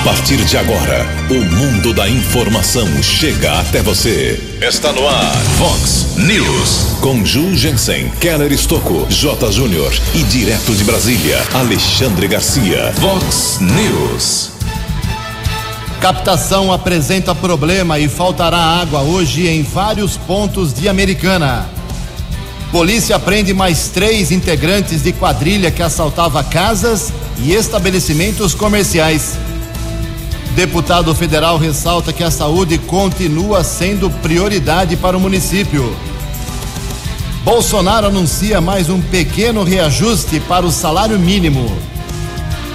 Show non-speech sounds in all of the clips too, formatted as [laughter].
A partir de agora, o mundo da informação chega até você. Está no ar, Fox News. Com Ju Jensen, Keller Estocco, J. Júnior e direto de Brasília, Alexandre Garcia. Fox News. Captação apresenta problema e faltará água hoje em vários pontos de Americana. Polícia prende mais três integrantes de quadrilha que assaltava casas e estabelecimentos comerciais. Deputado federal ressalta que a saúde continua sendo prioridade para o município. Bolsonaro anuncia mais um pequeno reajuste para o salário mínimo.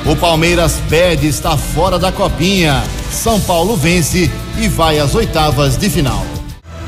O Palmeiras pede está fora da copinha. São Paulo vence e vai às oitavas de final.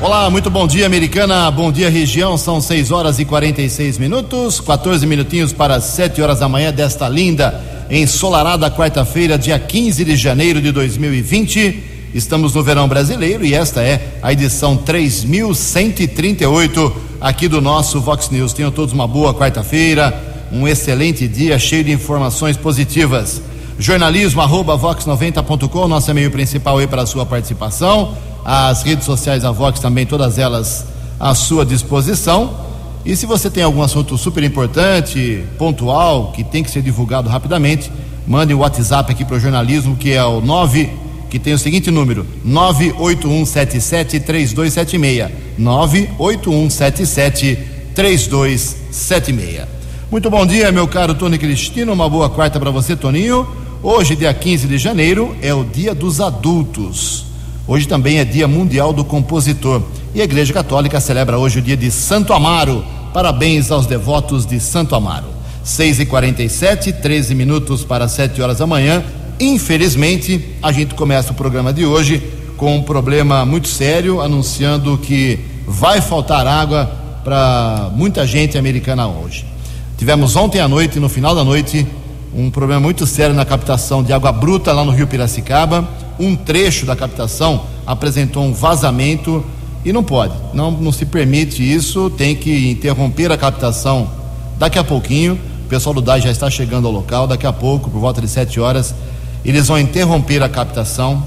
Olá, muito bom dia, americana. Bom dia, região. São 6 horas e 46 minutos, 14 minutinhos para 7 horas da manhã desta linda, ensolarada quarta-feira, dia 15 de janeiro de 2020. Estamos no verão brasileiro e esta é a edição 3138 aqui do nosso Vox News. Tenham todos uma boa quarta-feira, um excelente dia cheio de informações positivas. Jornalismo arroba vox90.com, nosso e-mail principal aí para a sua participação as redes sociais da Vox também, todas elas à sua disposição. E se você tem algum assunto super importante, pontual, que tem que ser divulgado rapidamente, mande o um WhatsApp aqui para o jornalismo, que é o 9, que tem o seguinte número: 981773276. 981773276. Muito bom dia, meu caro Tony Cristino. Uma boa quarta para você, Toninho. Hoje, dia 15 de janeiro, é o Dia dos Adultos. Hoje também é Dia Mundial do Compositor. E a Igreja Católica celebra hoje o dia de Santo Amaro. Parabéns aos devotos de Santo Amaro. 6 e 47 13 minutos para 7 horas da manhã. Infelizmente, a gente começa o programa de hoje com um problema muito sério, anunciando que vai faltar água para muita gente americana hoje. Tivemos ontem à noite, no final da noite, um problema muito sério na captação de água bruta lá no Rio Piracicaba um trecho da captação apresentou um vazamento e não pode, não, não se permite isso, tem que interromper a captação daqui a pouquinho. O pessoal do DAI já está chegando ao local, daqui a pouco, por volta de 7 horas, eles vão interromper a captação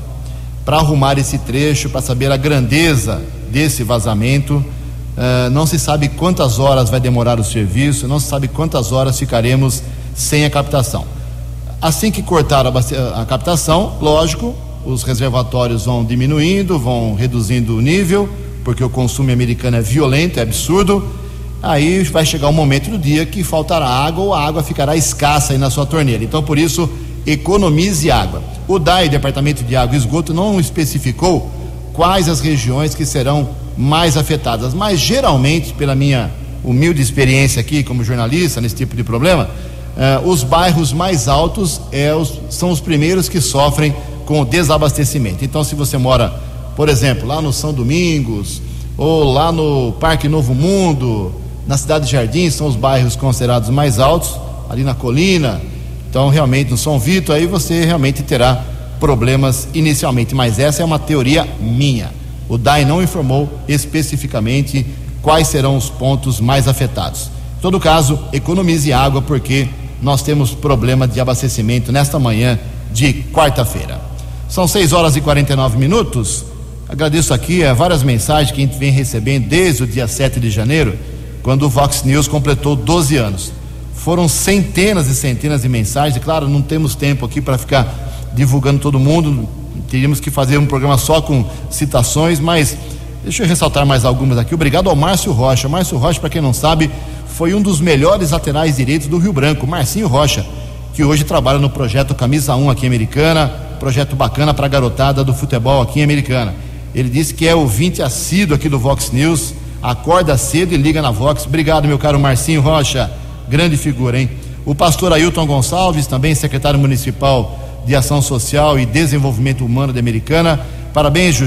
para arrumar esse trecho, para saber a grandeza desse vazamento. Uh, não se sabe quantas horas vai demorar o serviço, não se sabe quantas horas ficaremos sem a captação. Assim que cortar a, a captação, lógico, os reservatórios vão diminuindo, vão reduzindo o nível, porque o consumo americano é violento, é absurdo. Aí vai chegar um momento do dia que faltará água ou a água ficará escassa aí na sua torneira. Então, por isso, economize água. O DAI, Departamento de Água e Esgoto, não especificou quais as regiões que serão mais afetadas, mas geralmente, pela minha humilde experiência aqui como jornalista nesse tipo de problema, eh, os bairros mais altos eh, os, são os primeiros que sofrem com o desabastecimento. Então, se você mora, por exemplo, lá no São Domingos, ou lá no Parque Novo Mundo, na cidade de Jardim, são os bairros considerados mais altos, ali na colina. Então, realmente, no São Vito, aí você realmente terá problemas inicialmente. Mas essa é uma teoria minha. O DAI não informou especificamente quais serão os pontos mais afetados. Em todo caso, economize água, porque nós temos problema de abastecimento nesta manhã de quarta-feira. São 6 horas e 49 minutos. Agradeço aqui é, várias mensagens que a gente vem recebendo desde o dia 7 de janeiro, quando o Vox News completou 12 anos. Foram centenas e centenas de mensagens, e claro, não temos tempo aqui para ficar divulgando todo mundo, teríamos que fazer um programa só com citações, mas deixa eu ressaltar mais algumas aqui. Obrigado ao Márcio Rocha. Márcio Rocha, para quem não sabe, foi um dos melhores laterais direitos do Rio Branco, Marcinho Rocha, que hoje trabalha no projeto Camisa 1 aqui Americana projeto bacana para a garotada do futebol aqui em Americana. Ele disse que é ouvinte assíduo aqui do Vox News, acorda cedo e liga na Vox. Obrigado, meu caro Marcinho Rocha, grande figura, hein? O pastor Ailton Gonçalves, também secretário municipal de Ação Social e Desenvolvimento Humano de Americana. Parabéns,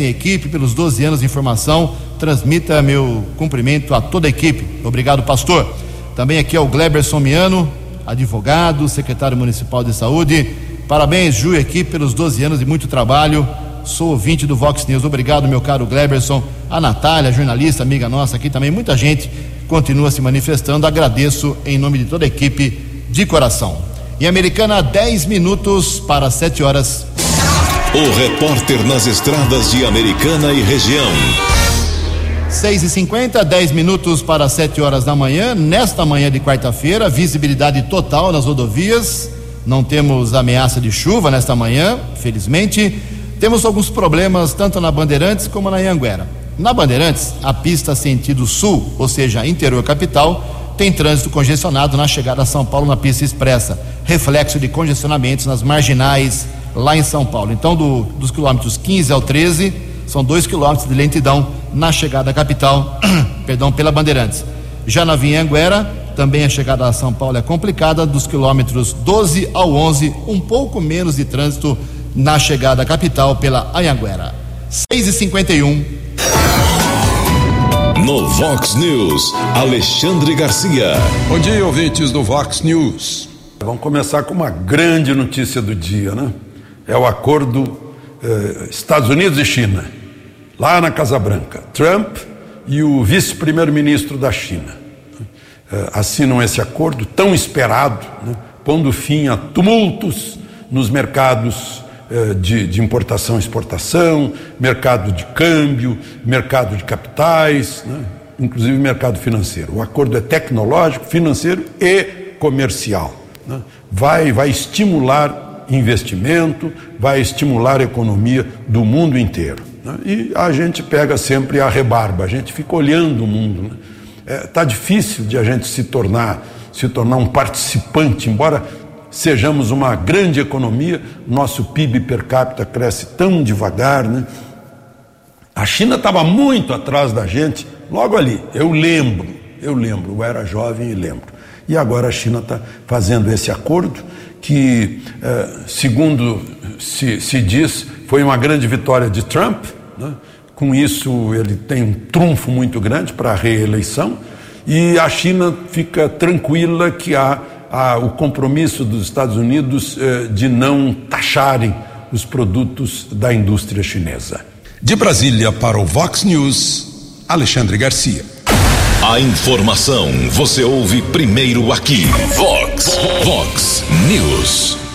e equipe, pelos 12 anos de informação. Transmita meu cumprimento a toda a equipe. Obrigado, pastor. Também aqui é o Gleber Somiano, advogado, secretário municipal de saúde. Parabéns, Ju, aqui pelos 12 anos de muito trabalho. Sou ouvinte do Vox News. Obrigado, meu caro Gleberson. A Natália, jornalista, amiga nossa aqui também. Muita gente continua se manifestando. Agradeço em nome de toda a equipe de coração. Em Americana, 10 minutos para 7 horas. O repórter nas estradas de Americana e região. 6 e 50 10 minutos para 7 horas da manhã. Nesta manhã de quarta-feira, visibilidade total nas rodovias. Não temos ameaça de chuva nesta manhã, felizmente. Temos alguns problemas tanto na Bandeirantes como na Anguera. Na Bandeirantes, a pista sentido sul, ou seja, interior capital, tem trânsito congestionado na chegada a São Paulo na pista expressa, reflexo de congestionamentos nas marginais lá em São Paulo. Então, do, dos quilômetros 15 ao 13, são dois quilômetros de lentidão na chegada à capital, [clears throat] perdão, pela Bandeirantes. Já na Vinhanguera, também a chegada a São Paulo é complicada, dos quilômetros 12 ao 11, um pouco menos de trânsito na chegada à capital pela Anhanguera. 6 e 51 No Vox News, Alexandre Garcia. Bom dia, ouvintes do Vox News. Vamos começar com uma grande notícia do dia, né? É o acordo eh, Estados Unidos e China, lá na Casa Branca. Trump e o vice-primeiro-ministro da China assinam esse acordo tão esperado, né? pondo fim a tumultos nos mercados eh, de, de, importação e exportação, mercado de câmbio, mercado de capitais, né? inclusive mercado financeiro. O acordo é tecnológico, financeiro e comercial. Né? Vai, vai estimular investimento, vai estimular a economia do mundo inteiro. Né? E a gente pega sempre a rebarba, a gente fica olhando o mundo. Está é, tá difícil de a gente se tornar, se tornar um participante, embora sejamos uma grande economia, nosso PIB per capita cresce tão devagar, né? A China estava muito atrás da gente, logo ali. Eu lembro, eu lembro, eu era jovem e lembro. E agora a China está fazendo esse acordo que, eh, segundo se, se, diz, foi uma grande vitória de Trump. Né? Com isso, ele tem um trunfo muito grande para a reeleição. E a China fica tranquila que há o compromisso dos Estados Unidos eh, de não taxarem os produtos da indústria chinesa. De Brasília para o Vox News, Alexandre Garcia. A informação você ouve primeiro aqui. Vox, Vox News.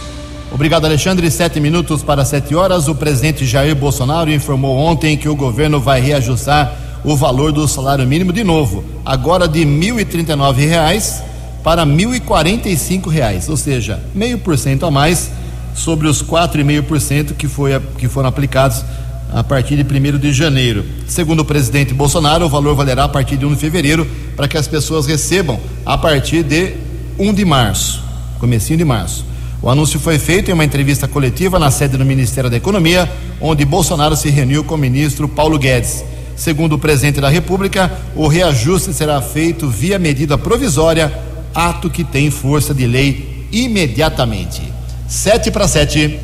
Obrigado, Alexandre. Sete minutos para sete horas. O presidente Jair Bolsonaro informou ontem que o governo vai reajustar o valor do salário mínimo de novo, agora de 1.039 reais para 1.045 reais, ou seja, meio por cento a mais sobre os 4,5% que, foi, que foram aplicados a partir de 1 de janeiro. Segundo o presidente Bolsonaro, o valor valerá a partir de 1 de fevereiro para que as pessoas recebam a partir de 1 de março, comecinho de março. O anúncio foi feito em uma entrevista coletiva na sede do Ministério da Economia, onde Bolsonaro se reuniu com o ministro Paulo Guedes. Segundo o presidente da República, o reajuste será feito via medida provisória ato que tem força de lei imediatamente. Sete para sete.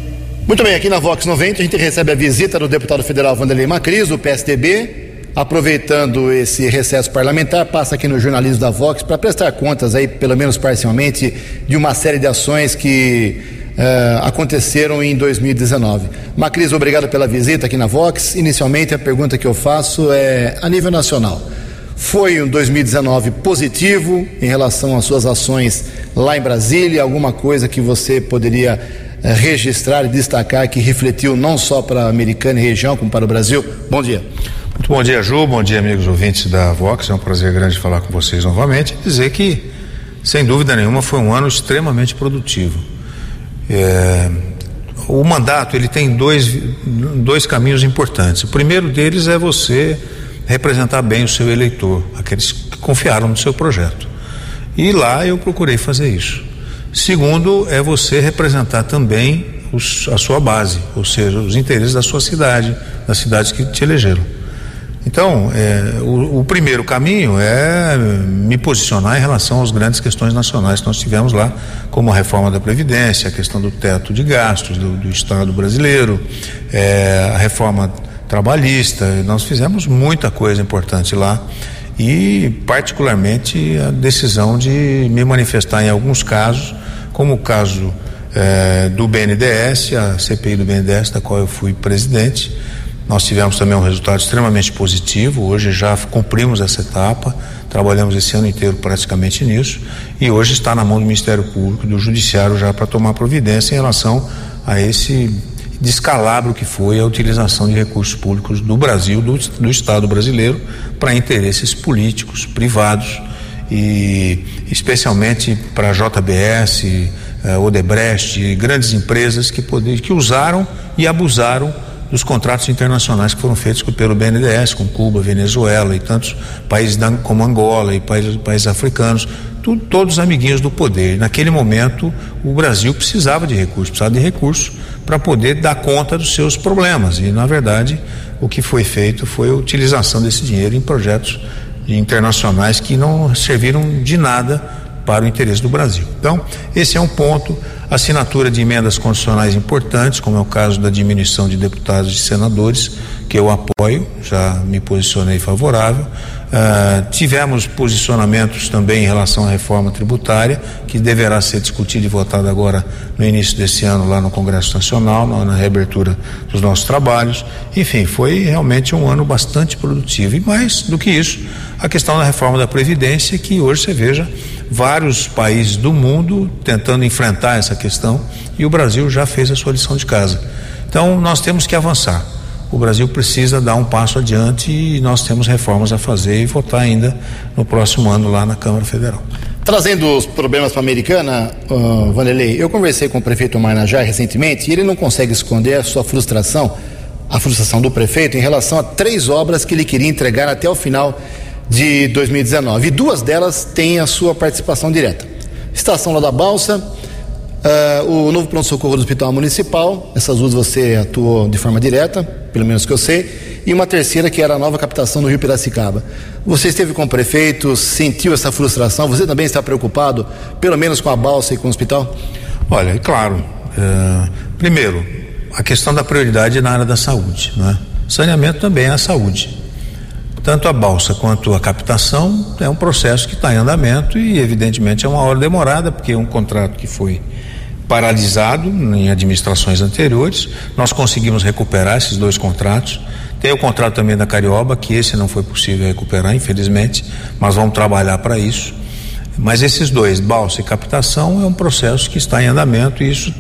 Muito bem, aqui na Vox 90 a gente recebe a visita do deputado federal Vanderlei Macris, do PSDB. Aproveitando esse recesso parlamentar, passa aqui no jornalismo da Vox para prestar contas aí, pelo menos parcialmente, de uma série de ações que uh, aconteceram em 2019. Macris, obrigado pela visita aqui na Vox. Inicialmente, a pergunta que eu faço é a nível nacional. Foi um 2019 positivo em relação às suas ações lá em Brasília? Alguma coisa que você poderia eh, registrar e destacar que refletiu não só para a Americana e região, como para o Brasil? Bom dia. Muito bom dia, Ju. Bom dia, amigos ouvintes da Vox. É um prazer grande falar com vocês novamente e dizer que, sem dúvida nenhuma, foi um ano extremamente produtivo. É, o mandato ele tem dois, dois caminhos importantes. O primeiro deles é você representar bem o seu eleitor, aqueles que confiaram no seu projeto. E lá eu procurei fazer isso. Segundo, é você representar também os, a sua base, ou seja, os interesses da sua cidade, das cidades que te elegeram. Então, é, o, o, primeiro caminho é me posicionar em relação às grandes questões nacionais que nós tivemos lá, como a reforma da Previdência, a questão do teto de gastos do, do Estado brasileiro, é, a reforma trabalhista. Nós fizemos muita coisa importante lá e, particularmente, a decisão de me manifestar em alguns casos, como o caso eh, do BNDES, a CPI do BNDES, da qual eu fui presidente. Nós tivemos também um resultado extremamente positivo. Hoje já cumprimos essa etapa, trabalhamos esse ano inteiro praticamente nisso, e hoje está na mão do Ministério Público, do Judiciário, já para tomar providência em relação a esse descalabro que foi a utilização de recursos públicos do Brasil, do, do Estado brasileiro, para interesses políticos, privados e especialmente para a JBS, eh, Odebrecht, grandes empresas que, poder, que usaram e abusaram dos contratos internacionais que foram feitos pelo BNDES, com Cuba, Venezuela e tantos países como Angola e países, países africanos, todos amiguinhos do poder. Naquele momento, o Brasil precisava de recursos, precisava de recursos para poder dar conta dos seus problemas. E, na verdade, o que foi feito foi a utilização desse dinheiro em projetos internacionais que não serviram de nada para o interesse do Brasil. Então, esse é um ponto. Assinatura de emendas constitucionais importantes, como é o caso da diminuição de deputados e senadores, que eu apoio, já me posicionei favorável. Uh, tivemos posicionamentos também em relação à reforma tributária, que deverá ser discutida e votada agora no início desse ano lá no Congresso Nacional, na, na reabertura dos nossos trabalhos. Enfim, foi realmente um ano bastante produtivo. E mais do que isso, a questão da reforma da Previdência, que hoje você veja vários países do mundo tentando enfrentar essa questão e o Brasil já fez a sua lição de casa. Então, nós temos que avançar o Brasil precisa dar um passo adiante e nós temos reformas a fazer e votar ainda no próximo ano lá na Câmara Federal. Trazendo os problemas para a Americana, uh, Vanderlei, eu conversei com o prefeito Marnajá recentemente e ele não consegue esconder a sua frustração, a frustração do prefeito em relação a três obras que ele queria entregar até o final de 2019. E duas delas têm a sua participação direta. Estação lá da Balsa, Uh, o novo pronto-socorro do Hospital Municipal, essas duas você atuou de forma direta, pelo menos que eu sei, e uma terceira que era a nova captação no Rio Piracicaba. Você esteve com o prefeito, sentiu essa frustração? Você também está preocupado, pelo menos com a balsa e com o hospital? Olha, é claro. Uh, primeiro, a questão da prioridade na área da saúde. Né? Saneamento também é a saúde. Tanto a balsa quanto a captação é um processo que está em andamento e, evidentemente, é uma hora demorada, porque é um contrato que foi paralisado em administrações anteriores. Nós conseguimos recuperar esses dois contratos. Tem o contrato também da Carioba, que esse não foi possível recuperar, infelizmente, mas vamos trabalhar para isso. Mas esses dois, balsa e captação, é um processo que está em andamento e isso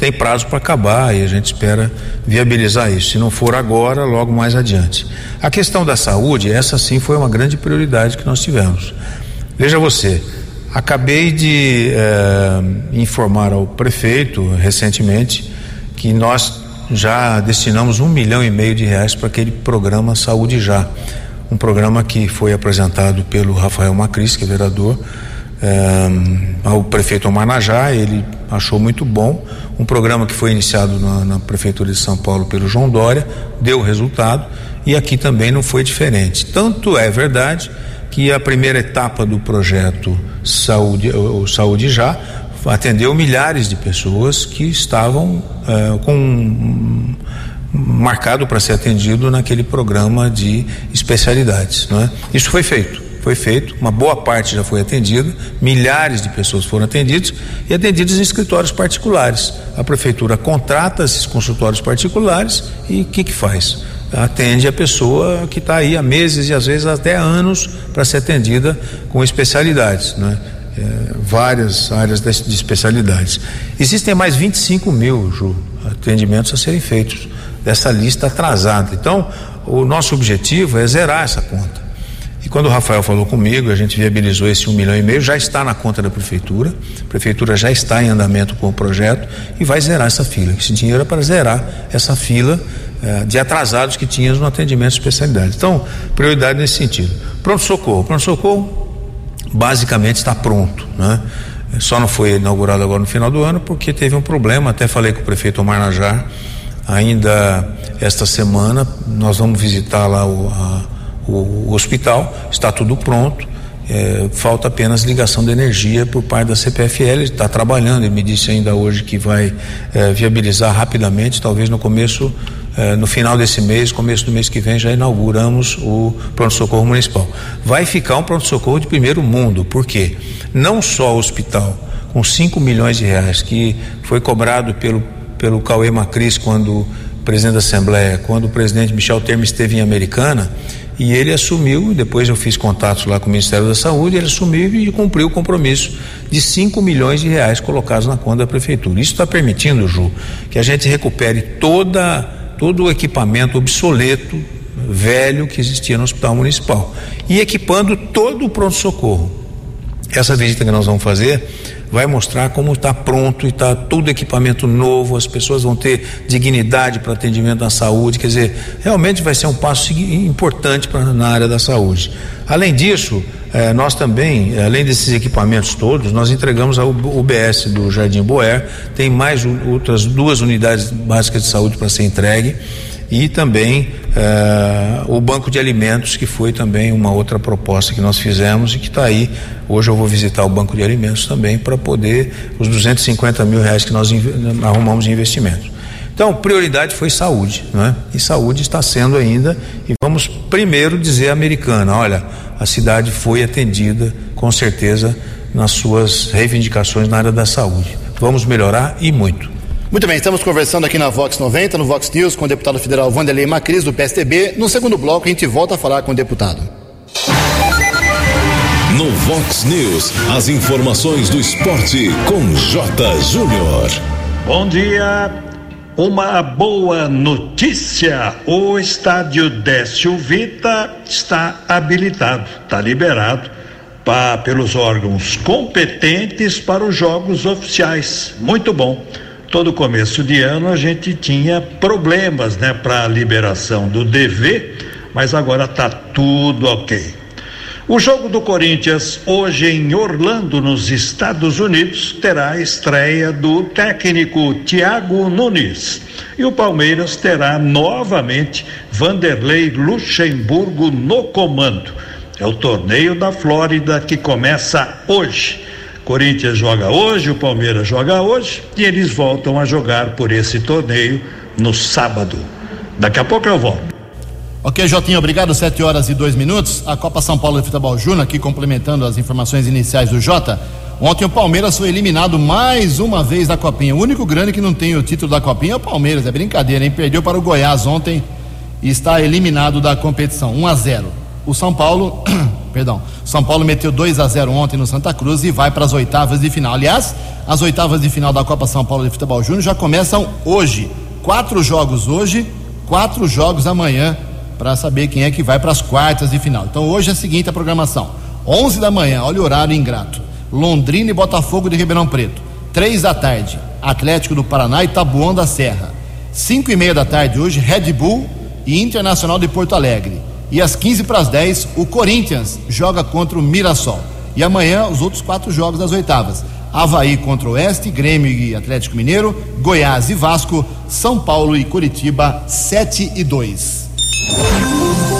tem prazo para acabar e a gente espera viabilizar isso. Se não for agora, logo mais adiante. A questão da saúde, essa sim foi uma grande prioridade que nós tivemos. Veja você, Acabei de eh, informar ao prefeito recentemente que nós já destinamos um milhão e meio de reais para aquele programa Saúde Já, um programa que foi apresentado pelo Rafael Macris, que é vereador, eh, ao prefeito Manajá, ele achou muito bom, um programa que foi iniciado na, na prefeitura de São Paulo pelo João Dória, deu resultado e aqui também não foi diferente. Tanto é verdade que a primeira etapa do projeto Saúde, o Saúde Já atendeu milhares de pessoas que estavam uh, com um, marcado para ser atendido naquele programa de especialidades, não é? Isso foi feito, foi feito, uma boa parte já foi atendida, milhares de pessoas foram atendidas e atendidas em escritórios particulares. A prefeitura contrata esses consultórios particulares e o que que faz? atende a pessoa que está aí há meses e às vezes até anos para ser atendida com especialidades, né? É, várias áreas de, de, especialidades. Existem mais 25 mil Ju, atendimentos a serem feitos dessa lista atrasada. Então, o nosso objetivo é zerar essa conta. E quando o Rafael falou comigo, a gente viabilizou esse um milhão e meio, já está na conta da prefeitura, a prefeitura já está em andamento com o projeto e vai zerar essa fila. Esse dinheiro é para zerar essa fila eh, de atrasados que tínhamos no atendimento de especialidade. Então, prioridade nesse sentido. Pronto-socorro. Pronto-socorro basicamente está pronto, né? Só não foi inaugurado agora no final do ano porque teve um problema, até falei com o prefeito Omar Najar, ainda esta semana nós vamos visitar lá o, a, o, hospital, está tudo pronto, é, falta apenas ligação de energia por parte da CPFL, está trabalhando, ele me disse ainda hoje que vai é, viabilizar rapidamente, talvez no começo, é, no final desse mês, começo do mês que vem, já inauguramos o pronto-socorro municipal. Vai ficar um pronto-socorro de primeiro mundo, porque não só o hospital, com 5 milhões de reais, que foi cobrado pelo, pelo Cauê Macris quando presidente da Assembleia, quando o presidente Michel Temer esteve em Americana, E ele assumiu, depois eu fiz contatos lá com o Ministério da Saúde, ele assumiu e cumpriu o compromisso de 5 milhões de reais colocados na conta da prefeitura. Isso está permitindo, Ju, que a gente recupere toda, todo o equipamento obsoleto, velho que existia no Hospital Municipal. E equipando todo o pronto-socorro. Essa visita que nós vamos fazer vai mostrar como está pronto e está todo equipamento novo, as pessoas vão ter dignidade para atendimento na saúde, quer dizer, realmente vai ser um passo importante pra, na área da saúde. Além disso, eh, nós também, além desses equipamentos todos, nós entregamos a UBS do Jardim Boer, tem mais outras duas unidades básicas de saúde para ser entregue e também uh, o banco de alimentos, que foi também uma outra proposta que nós fizemos e que está aí. Hoje eu vou visitar o banco de alimentos também para poder os 250 mil reais que nós arrumamos de investimento. Então, prioridade foi saúde, né? E saúde está sendo ainda. E vamos primeiro dizer à americana: olha, a cidade foi atendida com certeza nas suas reivindicações na área da saúde. Vamos melhorar e muito. Muito bem, estamos conversando aqui na Vox 90, no Vox News, com o deputado federal Vanderlei Macris, do PSDB. No segundo bloco, a gente volta a falar com o deputado. No Vox News, as informações do esporte com J. Júnior. Bom dia. Uma boa notícia: o estádio Décio Vita está habilitado, está liberado pra, pelos órgãos competentes para os jogos oficiais. Muito bom todo começo de ano a gente tinha problemas, né, para a liberação do DV, mas agora tá tudo ok. O jogo do Corinthians hoje em Orlando, nos Estados Unidos, terá a estreia do técnico Thiago Nunes. E o Palmeiras terá novamente Vanderlei Luxemburgo no comando. É o torneio da Flórida que começa hoje. Corinthians joga hoje, o Palmeiras joga hoje e eles voltam a jogar por esse torneio no sábado. Daqui a pouco eu volto. Ok, Jotinho, obrigado. Sete horas e dois minutos. A Copa São Paulo de Futebol Júnior, aqui complementando as informações iniciais do Jota. Ontem o Palmeiras foi eliminado mais uma vez da Copinha. O único grande que não tem o título da Copinha é o Palmeiras. É brincadeira, hein? Perdeu para o Goiás ontem e está eliminado da competição. 1 a 0. O São Paulo [clears throat] perdão. São Paulo meteu 2 a 0 ontem no Santa Cruz e vai para as oitavas de final. Aliás, as oitavas de final da Copa São Paulo de Futebol Júnior já começam hoje. Quatro jogos hoje, quatro jogos amanhã para saber quem é que vai para as quartas de final. Então hoje é a seguinte a programação: 11 da manhã, olha o horário ingrato. Londrina e Botafogo de Ribeirão Preto. 3 da tarde, Atlético do Paraná e Tabuão da Serra. 5 e meia da tarde hoje, Red Bull e Internacional de Porto Alegre. E às 15 para as 10, o Corinthians joga contra o Mirassol. E amanhã, os outros quatro jogos das oitavas: Havaí contra o Oeste, Grêmio e Atlético Mineiro, Goiás e Vasco, São Paulo e Curitiba, 7 e 2.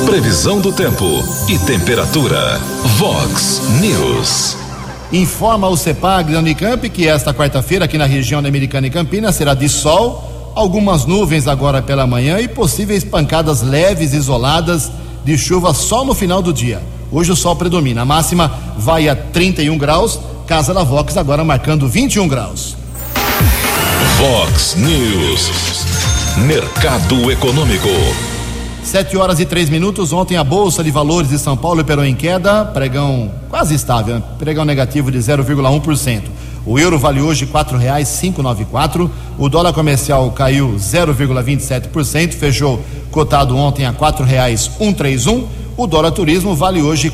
Previsão do tempo e temperatura. Vox News. Informa o CEPAG da Unicamp que esta quarta-feira, aqui na região da Americana e Campinas, será de sol, algumas nuvens agora pela manhã e possíveis pancadas leves isoladas de chuva só no final do dia. Hoje o sol predomina. A máxima vai a 31 graus. Casa da Vox agora marcando 21 graus. Vox News. Mercado Econômico. 7 horas e três minutos. Ontem a Bolsa de Valores de São Paulo operou em queda, pregão quase estável, pregão negativo de 0,1%. O euro vale hoje nove quatro. O dólar comercial caiu 0,27%, fechou cotado ontem a três um. O dólar turismo vale hoje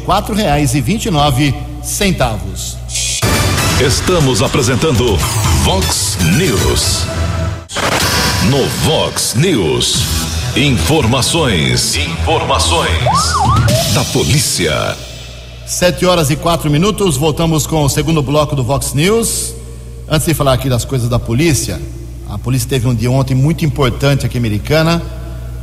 nove centavos. Estamos apresentando Vox News. No Vox News, informações, informações da polícia. Sete horas e quatro minutos, voltamos com o segundo bloco do Vox News. Antes de falar aqui das coisas da polícia, a polícia teve um dia ontem muito importante aqui americana,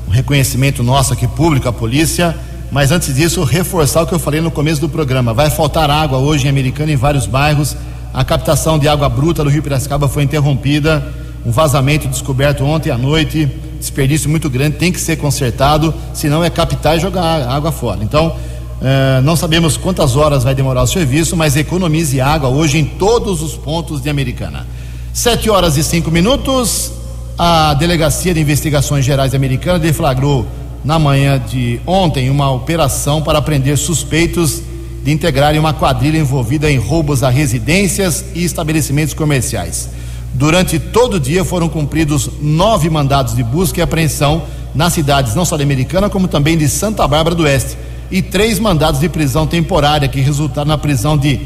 um reconhecimento nosso aqui público, a polícia. Mas antes disso, reforçar o que eu falei no começo do programa. Vai faltar água hoje em Americana em vários bairros. A captação de água bruta do Rio Piracicaba foi interrompida. Um vazamento descoberto ontem à noite, desperdício muito grande, tem que ser consertado, senão é captar e jogar água fora. Então, Uh, não sabemos quantas horas vai demorar o serviço, mas economize água hoje em todos os pontos de Americana. Sete horas e cinco minutos. A Delegacia de Investigações Gerais de Americana deflagrou na manhã de ontem uma operação para prender suspeitos de integrarem uma quadrilha envolvida em roubos a residências e estabelecimentos comerciais. Durante todo o dia foram cumpridos nove mandados de busca e apreensão nas cidades não só de Americana, como também de Santa Bárbara do Oeste, e três mandados de prisão temporária que resultaram na prisão de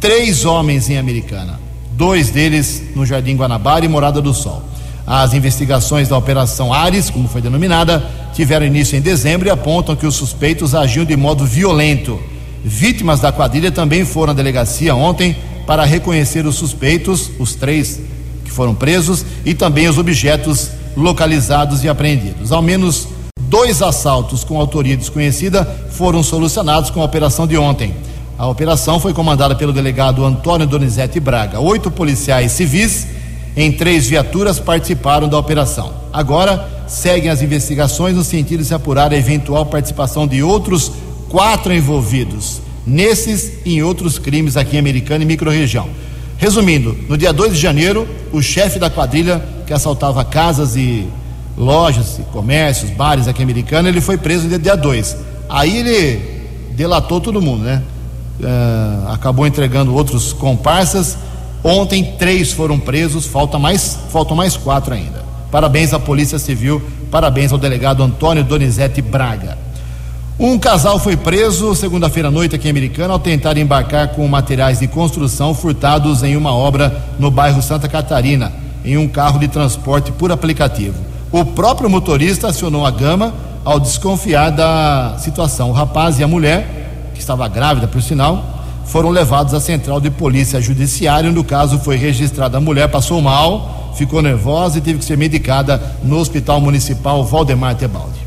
três homens em Americana, dois deles no Jardim Guanabara e Morada do Sol. As investigações da Operação Ares, como foi denominada, tiveram início em dezembro e apontam que os suspeitos agiam de modo violento. Vítimas da quadrilha também foram à delegacia ontem para reconhecer os suspeitos, os três que foram presos, e também os objetos localizados e apreendidos. Ao menos dois assaltos com autoria desconhecida foram solucionados com a operação de ontem. A operação foi comandada pelo delegado Antônio Donizete Braga. Oito policiais civis em três viaturas participaram da operação. Agora seguem as investigações no sentido de se apurar a eventual participação de outros quatro envolvidos nesses e em outros crimes aqui em Americana e microrregião. Resumindo, no dia 2 de janeiro, o chefe da quadrilha que assaltava casas e lojas, comércios, bares aqui Americana, ele foi preso no dia 2. Aí ele delatou todo mundo, né? Uh, acabou entregando outros comparsas. Ontem três foram presos, falta mais, faltam mais quatro ainda. Parabéns à Polícia Civil, parabéns ao delegado Antônio Donizete Braga. Um casal foi preso segunda-feira à noite aqui em Americana ao tentar embarcar com materiais de construção furtados em uma obra no bairro Santa Catarina, em um carro de transporte por aplicativo. O próprio motorista acionou a gama ao desconfiar da situação. O rapaz e a mulher, que estava grávida por sinal, foram levados à central de polícia judiciária, onde o caso foi registrado. A mulher passou mal, ficou nervosa e teve que ser medicada no Hospital Municipal Valdemar Tebaldi.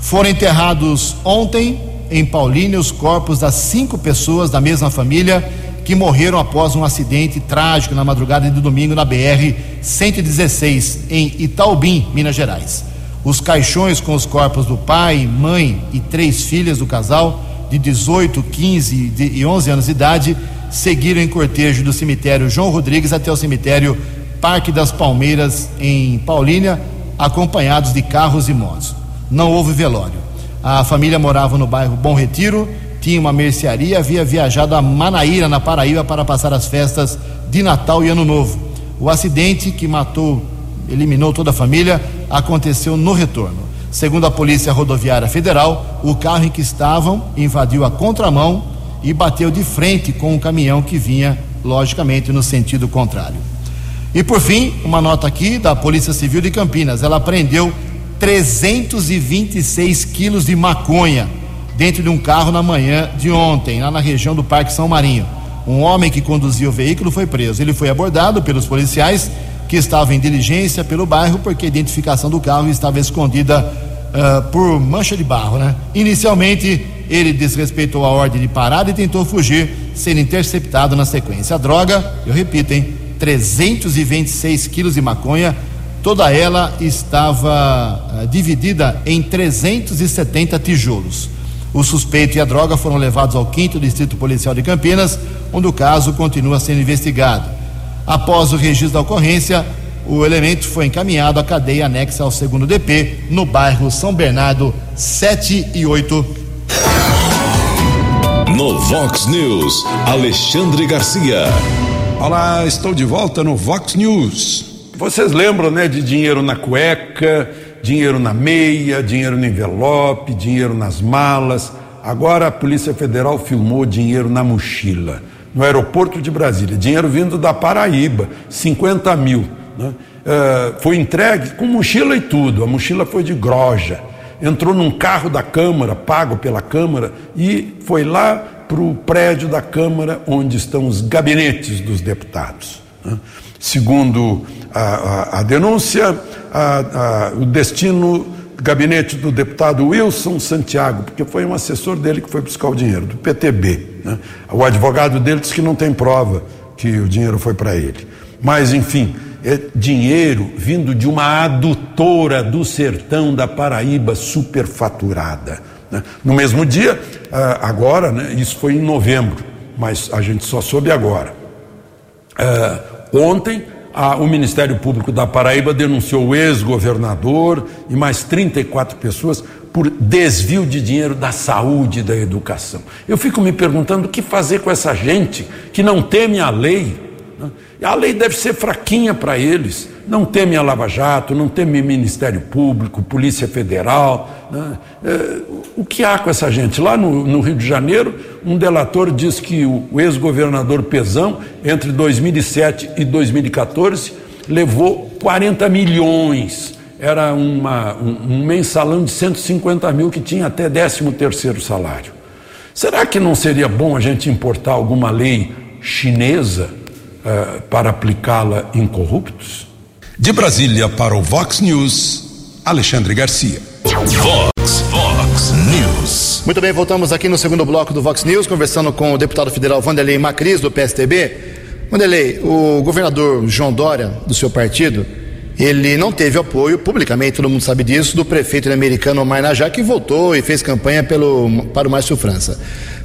Foram enterrados ontem em Paulínia os corpos das cinco pessoas da mesma família que morreram após um acidente trágico na madrugada de domingo na BR 116 em Itaubim, Minas Gerais. Os caixões com os corpos do pai, mãe e três filhas do casal de 18, 15 e 11 anos de idade seguiram em cortejo do cemitério João Rodrigues até o cemitério Parque das Palmeiras em Paulínia, acompanhados de carros e motos não houve velório. A família morava no bairro Bom Retiro, tinha uma mercearia, havia viajado a Manaíra, na Paraíba, para passar as festas de Natal e Ano Novo. O acidente que matou, eliminou toda a família, aconteceu no retorno. Segundo a Polícia Rodoviária Federal, o carro em que estavam invadiu a contramão e bateu de frente com um caminhão que vinha, logicamente, no sentido contrário. E por fim, uma nota aqui da Polícia Civil de Campinas. Ela prendeu 326 quilos de maconha dentro de um carro na manhã de ontem, lá na região do Parque São Marinho. Um homem que conduzia o veículo foi preso. Ele foi abordado pelos policiais que estavam em diligência pelo bairro porque a identificação do carro estava escondida uh, por mancha de barro, né? Inicialmente, ele desrespeitou a ordem de parada e tentou fugir, sendo interceptado na sequência. A droga, eu repito, hein? 326 quilos de maconha Toda ela estava uh, dividida em 370 tijolos. O suspeito e a droga foram levados ao 5 Distrito Policial de Campinas, onde o caso continua sendo investigado. Após o registro da ocorrência, o elemento foi encaminhado à cadeia anexa ao segundo DP, no bairro São Bernardo, 7 e 8. No Vox News, Alexandre Garcia. Olá, estou de volta no Vox News. Vocês lembram, né, de dinheiro na cueca, dinheiro na meia, dinheiro no envelope, dinheiro nas malas. Agora a Polícia Federal filmou dinheiro na mochila, no aeroporto de Brasília. Dinheiro vindo da Paraíba, 50 mil. Né? Uh, foi entregue com mochila e tudo. A mochila foi de groja. Entrou num carro da Câmara, pago pela Câmara, e foi lá para o prédio da Câmara, onde estão os gabinetes dos deputados. Né? Segundo a, a, denúncia, a, o destino gabinete do deputado Wilson Santiago, porque foi um assessor dele que foi buscar o dinheiro, do PTB. Né? O advogado dele disse que não tem prova que o dinheiro foi para ele. Mas, enfim, é dinheiro vindo de uma adutora do sertão da Paraíba superfaturada. Né? No mesmo dia, agora, né, isso foi em novembro, mas a gente só soube agora. Uh, Ontem, a, o Ministério Público da Paraíba denunciou o ex-governador e mais 34 pessoas por desvio de dinheiro da saúde e da educação. Eu fico me perguntando o que fazer com essa gente que não teme a lei. Né? A lei deve ser fraquinha para eles. Não teme a Lava Jato, não teme Ministério Público, Polícia Federal. Né? É, o que há com essa gente? Lá no, no, Rio de Janeiro, um delator diz que o, o ex-governador Pezão, entre 2007 e 2014, levou 40 milhões era uma, um, um, mensalão de 150 mil que tinha até 13 terceiro salário. Será que não seria bom a gente importar alguma lei chinesa uh, para aplicá-la em corruptos? De Brasília para o Vox News, Alexandre Garcia. Vox, Vox News. Muito bem, voltamos aqui no segundo bloco do Vox News, conversando com o deputado federal Vanderlei Macris, do PSTB. Vanderlei, o governador João Dória, do seu partido, ele não teve apoio, publicamente todo mundo sabe disso, do prefeito americano Omar Najá, que votou e fez campanha pelo, para o Márcio França.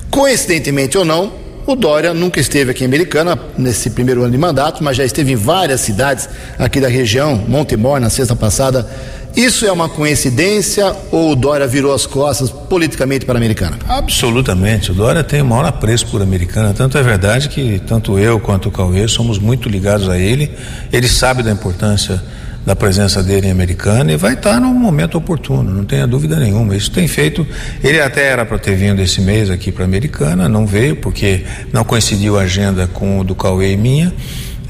Coincidentemente ou não, o Dória nunca esteve aqui em Americana nesse primeiro ano de mandato, mas já esteve em várias cidades aqui da região, Montemor, na sexta passada. Isso é uma coincidência ou o Dória virou as costas politicamente para a Americana? Absolutamente. O Dória tem o maior apreço por Americana. Tanto é verdade que tanto eu quanto o Cauê somos muito ligados a ele. Ele sabe da importância da presença dele em Americana e vai estar no momento oportuno, não tenha dúvida nenhuma. Isso tem feito. Ele até era para ter vindo esse mês aqui para Americana, não veio porque não coincidiu a agenda com o do Cauê e minha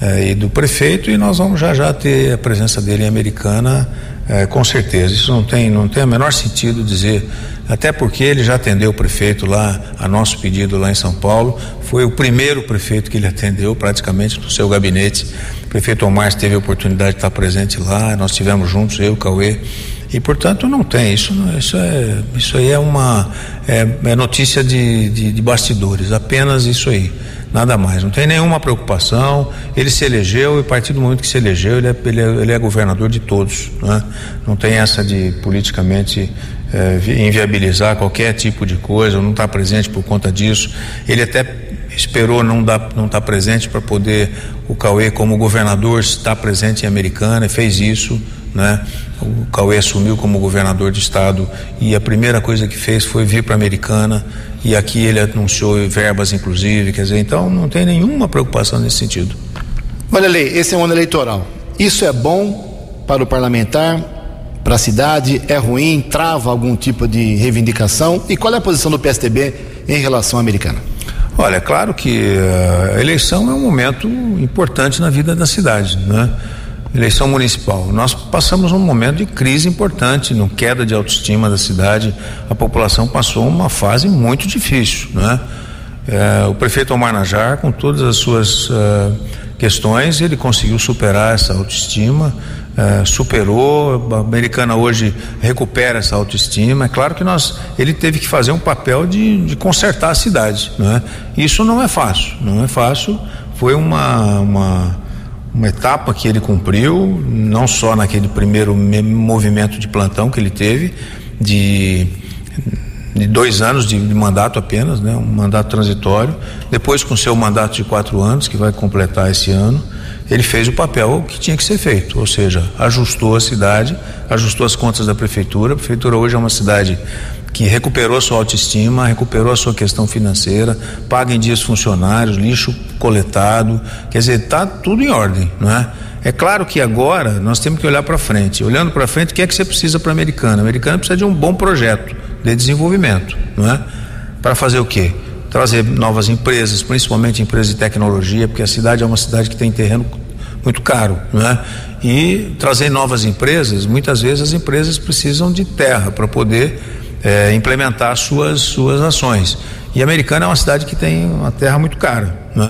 eh, e do prefeito e nós vamos já já ter a presença dele em Americana eh, com certeza. Isso não tem não tem o menor sentido dizer até porque ele já atendeu o prefeito lá, a nosso pedido lá em São Paulo, foi o primeiro prefeito que ele atendeu praticamente no seu gabinete. O prefeito Omar teve a oportunidade de estar presente lá, nós tivemos juntos, eu, Cauê, e portanto não tem, isso, isso, é, isso aí é uma é, é notícia de, de, de bastidores, apenas isso aí nada mais. Não tem nenhuma preocupação. Ele se elegeu e a partir do momento que se elegeu, ele é, ele é, ele é governador de todos. Né? Não tem essa de politicamente é, inviabilizar qualquer tipo de coisa, não estar tá presente por conta disso. Ele até esperou não dar, não estar tá presente para poder o Cauê como governador estar presente em Americana e fez isso, né? O Cauê assumiu como governador de estado e a primeira coisa que fez foi vir para Americana e aqui ele anunciou verbas inclusive, quer dizer, então não tem nenhuma preocupação nesse sentido. Olha, Lei, esse é um ano eleitoral. Isso é bom para o parlamentar, para a cidade? É ruim? Trava algum tipo de reivindicação? E qual é a posição do PSDB em relação à americana? Olha, é claro que eh, a eleição é um momento importante na vida da cidade, né? Eleição municipal. Nós passamos um momento de crise importante, no queda de autoestima da cidade. A população passou uma fase muito difícil, né? É, o prefeito Omar Najar, com todas as suas uh, questões, ele conseguiu superar essa autoestima é, superou, a americana hoje recupera essa autoestima. É claro que nós, ele teve que fazer um papel de, de consertar a cidade, não é? Isso não é fácil, não é fácil. Foi uma, uma, uma etapa que ele cumpriu, não só naquele primeiro movimento de plantão que ele teve, de de dois anos de, de, mandato apenas, né? um mandato transitório. Depois, com seu mandato de quatro anos, que vai completar esse ano, ele fez o papel que tinha que ser feito, ou seja, ajustou a cidade, ajustou as contas da prefeitura. A prefeitura hoje é uma cidade que recuperou sua autoestima, recuperou a sua questão financeira, paga em dias funcionários, lixo coletado, quer dizer, está tudo em ordem, não é? É claro que agora nós temos que olhar para frente. Olhando para frente, o que é que você precisa para a Americana? A Americana precisa de um bom projeto de desenvolvimento, não é? Para fazer o quê? trazer novas empresas, principalmente empresas de tecnologia, porque a cidade é uma cidade que tem terreno muito caro, né? E trazer novas empresas, muitas vezes as empresas precisam de terra para poder é, implementar suas suas ações. E Americana é uma cidade que tem uma terra muito cara, né?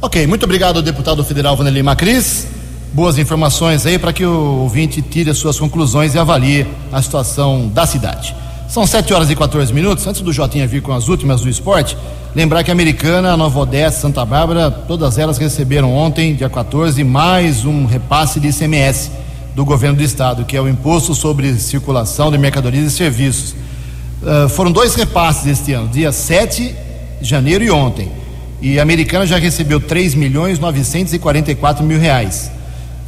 Ok, muito obrigado, deputado federal Vanderlei Macris. Boas informações aí para que o ouvinte tire as suas conclusões e avalie a situação da cidade. São 7 horas e 14 minutos. Antes do Jotinha vir com as últimas do esporte, lembrar que a Americana, Nova Odessa, Santa Bárbara, todas elas receberam ontem, dia 14, mais um repasse de ICMS do governo do estado, que é o Imposto sobre Circulação de Mercadorias e Serviços. Uh, foram dois repasses este ano, dia 7 de janeiro e ontem. E a Americana já recebeu 3 milhões 944 mil reais.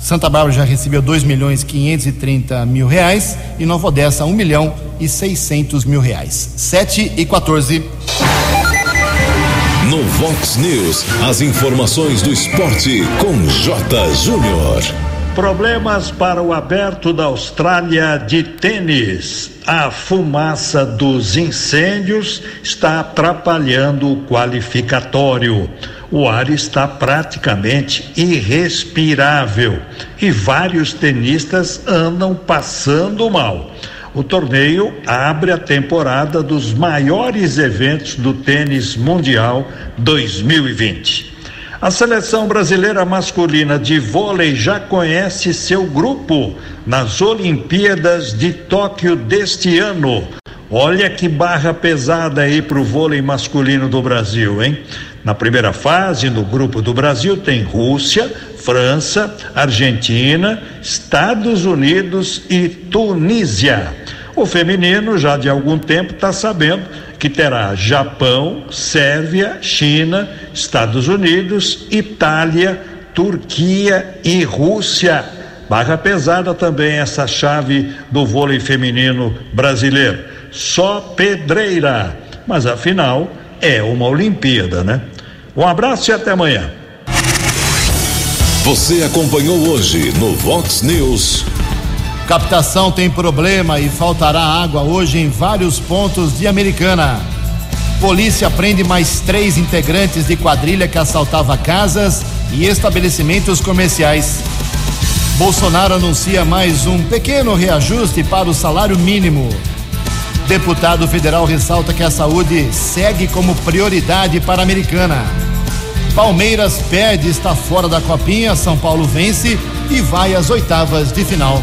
Santa Bárbara já recebeu 2 milhões 530 mil reais e Nova Odessa 1 milhão e 600 mil reais. 7 e 14. No Vox News, as informações do esporte com J. Júnior. Problemas para o aberto da Austrália de tênis. A fumaça dos incêndios está atrapalhando o qualificatório o ar está praticamente irrespirável e vários tenistas andam passando mal. O torneio abre a temporada dos maiores eventos do tênis mundial 2020. A seleção brasileira masculina de vôlei já conhece seu grupo nas Olimpíadas de Tóquio deste ano. Olha que barra pesada aí para o vôlei masculino do Brasil, hein? Na primeira fase, no grupo do Brasil, tem Rússia, França, Argentina, Estados Unidos e Tunísia. O feminino, já de algum tempo, está sabendo que terá Japão, Sérvia, China, Estados Unidos, Itália, Turquia e Rússia. Barra pesada também essa chave do vôlei feminino brasileiro. Só pedreira. Mas afinal, é uma Olimpíada, né? Um abraço e até amanhã. Você acompanhou hoje no Vox News. Captação tem problema e faltará água hoje em vários pontos de Americana. Polícia prende mais três integrantes de quadrilha que assaltava casas e estabelecimentos comerciais. Bolsonaro anuncia mais um pequeno reajuste para o salário mínimo. Deputado federal ressalta que a saúde segue como prioridade para a americana. Palmeiras perde, está fora da copinha, São Paulo vence e vai às oitavas de final.